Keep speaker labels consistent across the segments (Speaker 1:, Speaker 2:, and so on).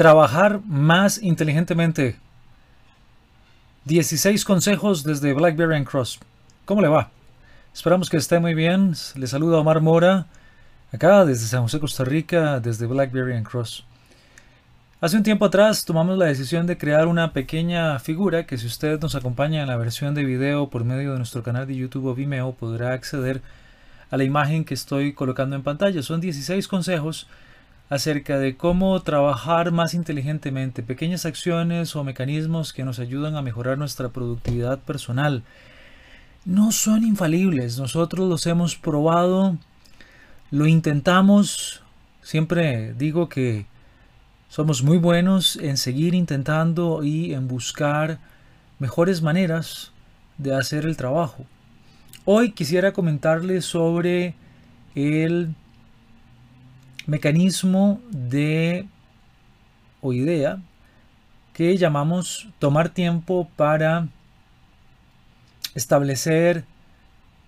Speaker 1: Trabajar más inteligentemente. 16 consejos desde BlackBerry and Cross. ¿Cómo le va? Esperamos que esté muy bien. Le saluda Omar Mora, acá desde San José, Costa Rica, desde BlackBerry and Cross. Hace un tiempo atrás tomamos la decisión de crear una pequeña figura que si usted nos acompaña en la versión de video por medio de nuestro canal de YouTube o Vimeo podrá acceder a la imagen que estoy colocando en pantalla. Son 16 consejos acerca de cómo trabajar más inteligentemente, pequeñas acciones o mecanismos que nos ayudan a mejorar nuestra productividad personal. No son infalibles, nosotros los hemos probado, lo intentamos, siempre digo que somos muy buenos en seguir intentando y en buscar mejores maneras de hacer el trabajo. Hoy quisiera comentarles sobre el mecanismo de o idea que llamamos tomar tiempo para establecer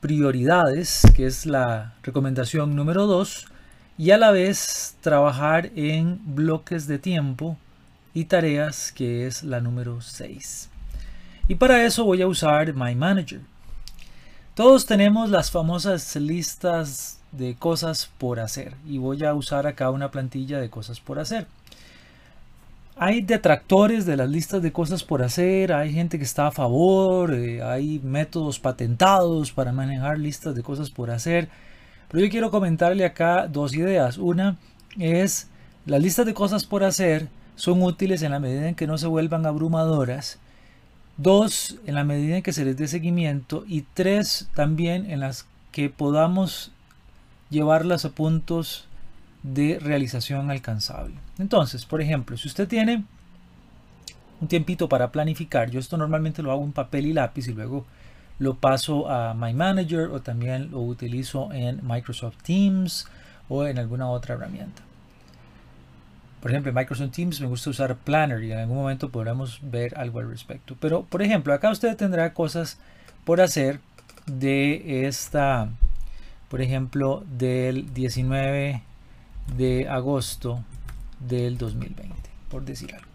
Speaker 1: prioridades, que es la recomendación número 2, y a la vez trabajar en bloques de tiempo y tareas, que es la número 6. Y para eso voy a usar My Manager. Todos tenemos las famosas listas de cosas por hacer y voy a usar acá una plantilla de cosas por hacer. Hay detractores de las listas de cosas por hacer, hay gente que está a favor, eh, hay métodos patentados para manejar listas de cosas por hacer. Pero yo quiero comentarle acá dos ideas. Una es las listas de cosas por hacer son útiles en la medida en que no se vuelvan abrumadoras. Dos, en la medida en que se les dé seguimiento. Y tres, también en las que podamos llevarlas a puntos de realización alcanzable. Entonces, por ejemplo, si usted tiene un tiempito para planificar, yo esto normalmente lo hago en papel y lápiz y luego lo paso a My Manager o también lo utilizo en Microsoft Teams o en alguna otra herramienta. Por ejemplo, en Microsoft Teams me gusta usar Planner y en algún momento podremos ver algo al respecto. Pero, por ejemplo, acá usted tendrá cosas por hacer de esta por ejemplo, del 19 de agosto del 2020, por decir algo.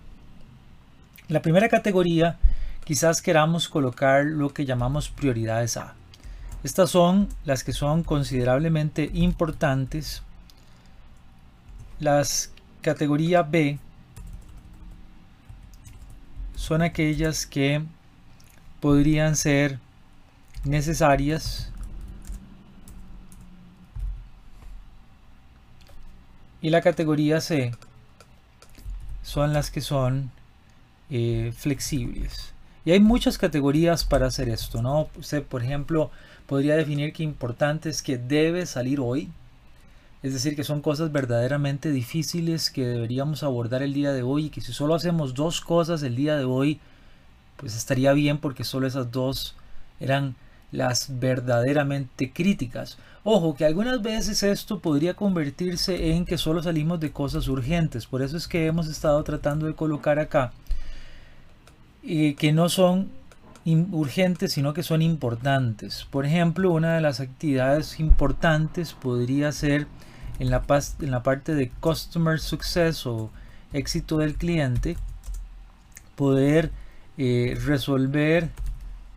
Speaker 1: La primera categoría, quizás queramos colocar lo que llamamos prioridades A. Estas son las que son considerablemente importantes. Las categoría B son aquellas que podrían ser necesarias Y la categoría C son las que son eh, flexibles. Y hay muchas categorías para hacer esto, ¿no? Usted, por ejemplo, podría definir que importante es que debe salir hoy. Es decir, que son cosas verdaderamente difíciles que deberíamos abordar el día de hoy y que si solo hacemos dos cosas el día de hoy, pues estaría bien porque solo esas dos eran las verdaderamente críticas. Ojo, que algunas veces esto podría convertirse en que solo salimos de cosas urgentes. Por eso es que hemos estado tratando de colocar acá eh, que no son urgentes, sino que son importantes. Por ejemplo, una de las actividades importantes podría ser en la, parte de Customer Success o éxito del cliente, poder eh, resolver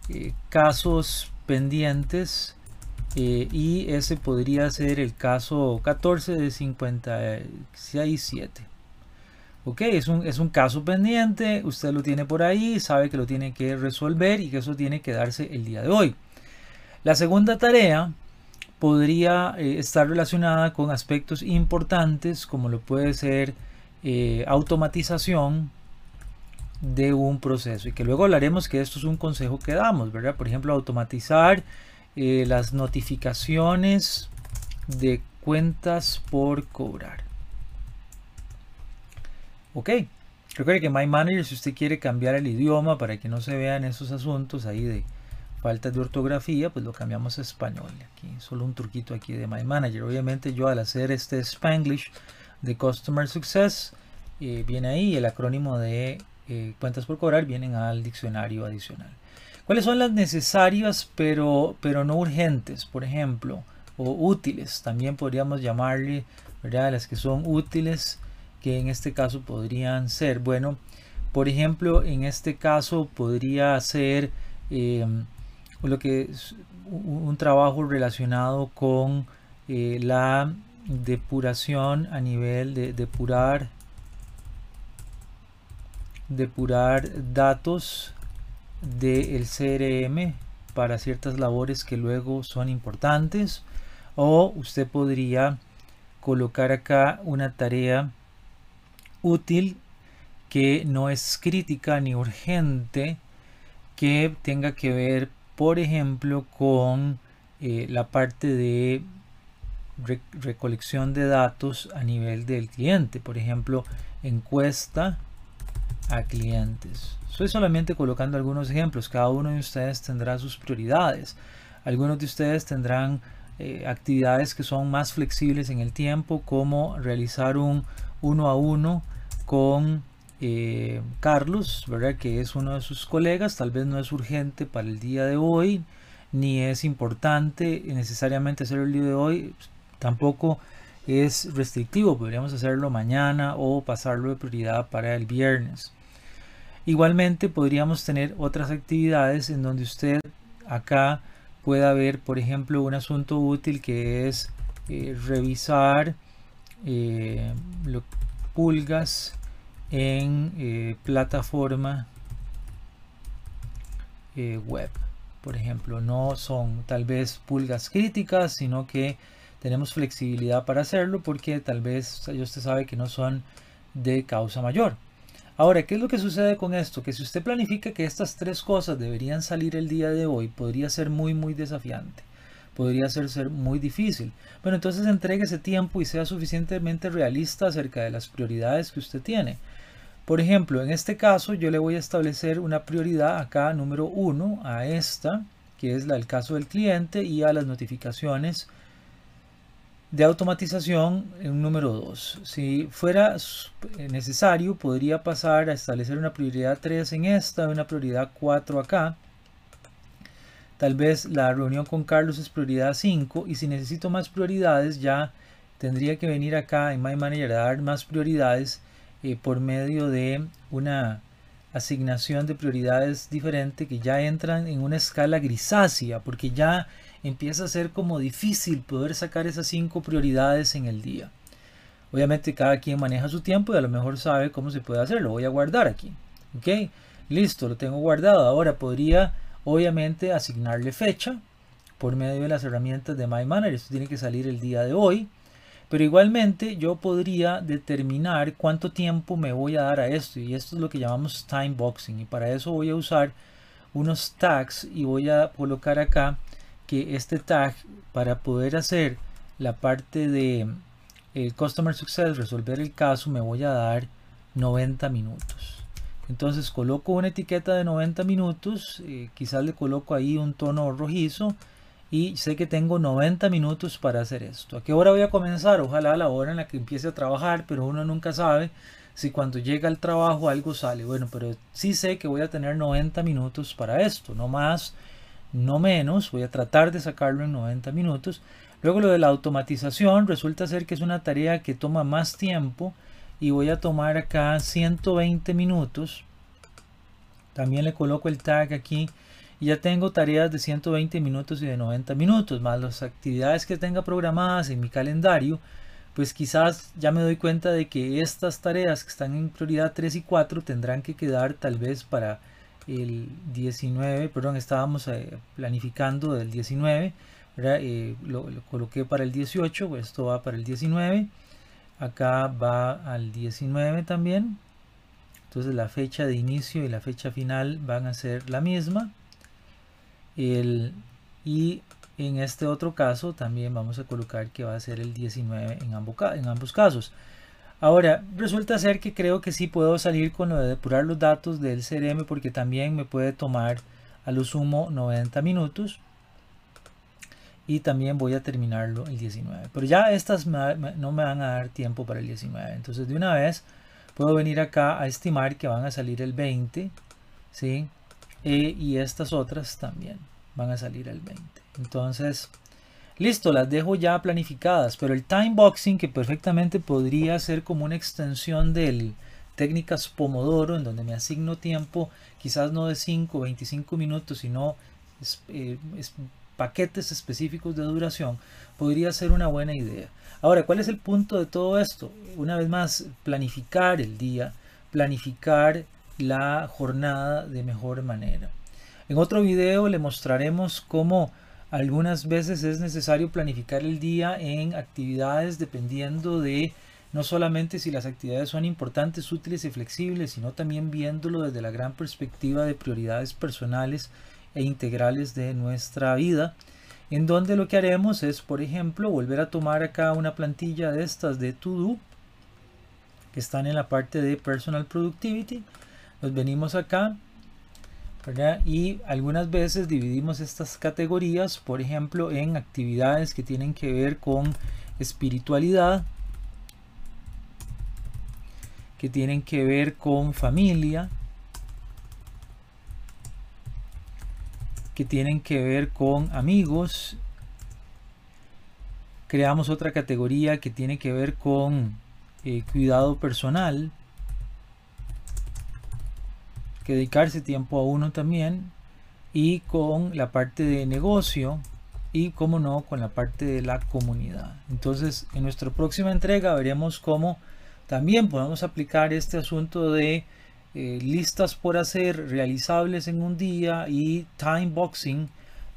Speaker 1: eh, casos pendientes eh, y ese podría ser el caso 14 de 567 ok es un, es un caso pendiente usted lo tiene por ahí sabe que lo tiene que resolver y que eso tiene que darse el día de hoy. La segunda tarea podría eh, estar relacionada con aspectos importantes como lo puede ser eh, automatización de un proceso y que luego hablaremos que esto es un consejo que damos, ¿verdad? Por ejemplo, automatizar eh, las notificaciones de cuentas por cobrar. Ok, recuerde que My Manager, si usted quiere cambiar el idioma para que no se vean esos asuntos ahí de falta de ortografía, pues lo cambiamos a español. Aquí solo un truquito aquí de My Manager. Obviamente yo al hacer este Spanglish de Customer Success, eh, viene ahí el acrónimo de eh, cuentas por cobrar vienen al diccionario adicional. ¿Cuáles son las necesarias pero, pero no urgentes, por ejemplo? O útiles, también podríamos llamarle. Las que son útiles que en este caso podrían ser, bueno, por ejemplo, en este caso podría ser em, lo que es un trabajo relacionado con eh, la depuración a nivel de depurar depurar datos del CRM para ciertas labores que luego son importantes o usted podría colocar acá una tarea útil que no es crítica ni urgente que tenga que ver por ejemplo con eh, la parte de recolección de datos a nivel del cliente. Por ejemplo encuesta a clientes. Estoy solamente colocando algunos ejemplos. Cada uno de ustedes tendrá sus prioridades. Algunos de ustedes tendrán eh, actividades que son más flexibles en el tiempo como realizar un uno a uno con eh, Carlos, ¿verdad? que es uno de sus colegas, tal vez no es urgente para el día de hoy, ni es importante necesariamente hacerlo el día de hoy, tampoco es restrictivo, podríamos hacerlo mañana o pasarlo de prioridad para el viernes. Igualmente podríamos tener otras actividades en donde usted acá pueda ver, por ejemplo, un asunto útil que es eh, revisar eh, pulgas en eh, plataforma web. Por ejemplo, no son tal vez pulgas críticas, sino que tenemos flexibilidad para hacerlo porque tal vez usted sabe que no son de causa mayor. Ahora, ¿qué es lo que sucede con esto? Que si usted planifica que estas tres cosas deberían salir el día de hoy, podría ser muy, muy desafiante. Podría ser, muy difícil. Bueno, entonces entregue ese tiempo y sea suficientemente realista acerca de las prioridades que usted tiene. Por ejemplo, en este caso yo le voy a establecer una prioridad acá número 1 a esta, que es la del caso del cliente, y a las notificaciones de automatización en número 2. Si fuera necesario, podría pasar a establecer una prioridad 3 en esta, una prioridad 4 acá. Tal vez la reunión con Carlos es prioridad 5 y si necesito más prioridades ya tendría que venir acá en My Manager a dar más prioridades eh, por medio de una asignación de prioridades diferente que ya entran en una escala grisácea porque ya empieza a ser como difícil poder sacar esas cinco prioridades en el día. Obviamente cada quien maneja su tiempo y a lo mejor sabe cómo se puede hacer. Lo voy a guardar aquí. Ok, listo, lo tengo guardado. Ahora podría obviamente asignarle fecha por medio de las herramientas de My Manager. Esto tiene que salir el día de hoy. Pero igualmente yo podría determinar cuánto tiempo me voy a dar a esto y esto es lo que llamamos time boxing y para eso voy a usar unos tags y voy a colocar acá que este tag para poder hacer la parte de el customer success resolver el caso me voy a dar 90 minutos. Entonces coloco una etiqueta de 90 minutos eh, quizás le coloco ahí un tono rojizo y sé que tengo 90 minutos para hacer esto. ¿A qué hora voy a comenzar? Ojalá a la hora en la que empiece a trabajar, pero uno nunca sabe si cuando llega al trabajo algo sale. Bueno, pero sí sé que voy a tener 90 minutos para esto, no más, no menos. Voy a tratar de sacarlo en 90 minutos. Luego lo de la automatización resulta ser que es una tarea que toma más tiempo y voy a tomar acá 120 minutos. También le coloco el tag aquí y ya tengo tareas de 120 minutos y de 90 minutos, más las actividades que tenga programadas en mi calendario, pues quizás ya me doy cuenta de que estas tareas que están en prioridad 3 y 4 tendrán que quedar tal vez para el 19, perdón, estábamos eh, planificando del 19, eh, lo, lo, coloqué para el 18, pues esto va para el 19, acá va al 19 también, entonces la fecha de inicio y la fecha final van a ser la misma y en este otro caso también vamos a colocar que va a ser el 19 en ambos, casos. Ahora, resulta ser que creo que sí puedo salir con lo de depurar los datos del CRM porque también me puede tomar a lo sumo 90 minutos. Y también voy a terminarlo el 19. Pero ya estas no me van a dar tiempo para el 19. Entonces de una vez puedo venir acá a estimar que van a salir el 20. ¿sí? E, y estas otras también van a salir el 20 entonces Listo, las dejo ya planificadas, pero el time boxing que perfectamente podría ser como una extensión del técnicas Pomodoro, en donde me asigno tiempo, quizás no de 5 o 25 minutos, sino eh, paquetes específicos de duración, podría ser una buena idea. Ahora, ¿cuál es el punto de todo esto? Una vez más, planificar el día, planificar la jornada de mejor manera. En otro video le mostraremos cómo algunas veces es necesario planificar el día en actividades dependiendo de no solamente si las actividades son importantes, útiles y flexibles, sino también viéndolo desde la gran perspectiva de prioridades personales e integrales de nuestra vida, en donde lo que haremos es, por ejemplo, volver a tomar acá una plantilla de estas de To Do, que están en la parte de Personal Productivity, nos venimos acá, y algunas veces dividimos estas categorías, por ejemplo, en actividades que tienen que ver con espiritualidad, que tienen que ver con familia, que tienen que ver con amigos. Creamos otra categoría que tiene que ver con eh, cuidado personal, dedicarse tiempo a uno también, y con la parte de negocio y como no con la parte de la comunidad. Entonces en nuestra próxima entrega veremos cómo también podemos aplicar este asunto de eh, listas por hacer realizables en un día y time boxing,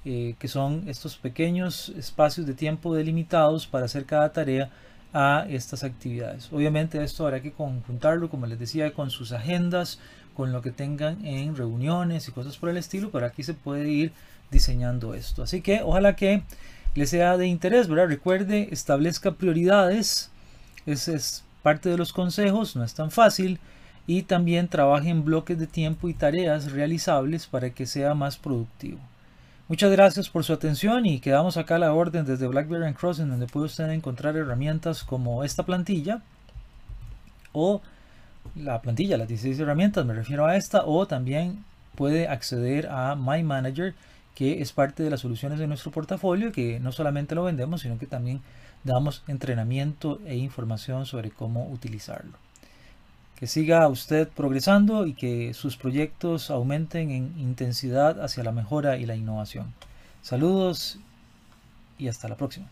Speaker 1: eh, que son estos pequeños espacios de tiempo delimitados para hacer cada tarea a estas actividades. Obviamente esto habrá que conjuntarlo, como les decía, con sus agendas, con lo que tengan en reuniones y cosas por el estilo, pero aquí se puede ir diseñando esto. Así que ojalá que les sea de interés, ¿verdad? Recuerde, establezca prioridades. Ese es parte de los consejos, no es tan fácil, y también trabaje en bloques de tiempo y tareas realizables para que sea más productivo. Muchas gracias por su atención y quedamos acá a la orden desde BlackBerry and Crossing donde puede usted encontrar herramientas como esta plantilla o la plantilla, las 16 herramientas, me refiero a esta, o también puede acceder a My Manager que es parte de las soluciones de nuestro portafolio que no solamente lo vendemos sino que también damos entrenamiento e información sobre cómo utilizarlo. Que siga usted progresando y que sus proyectos aumenten en intensidad hacia la mejora y la innovación. Saludos y hasta la próxima.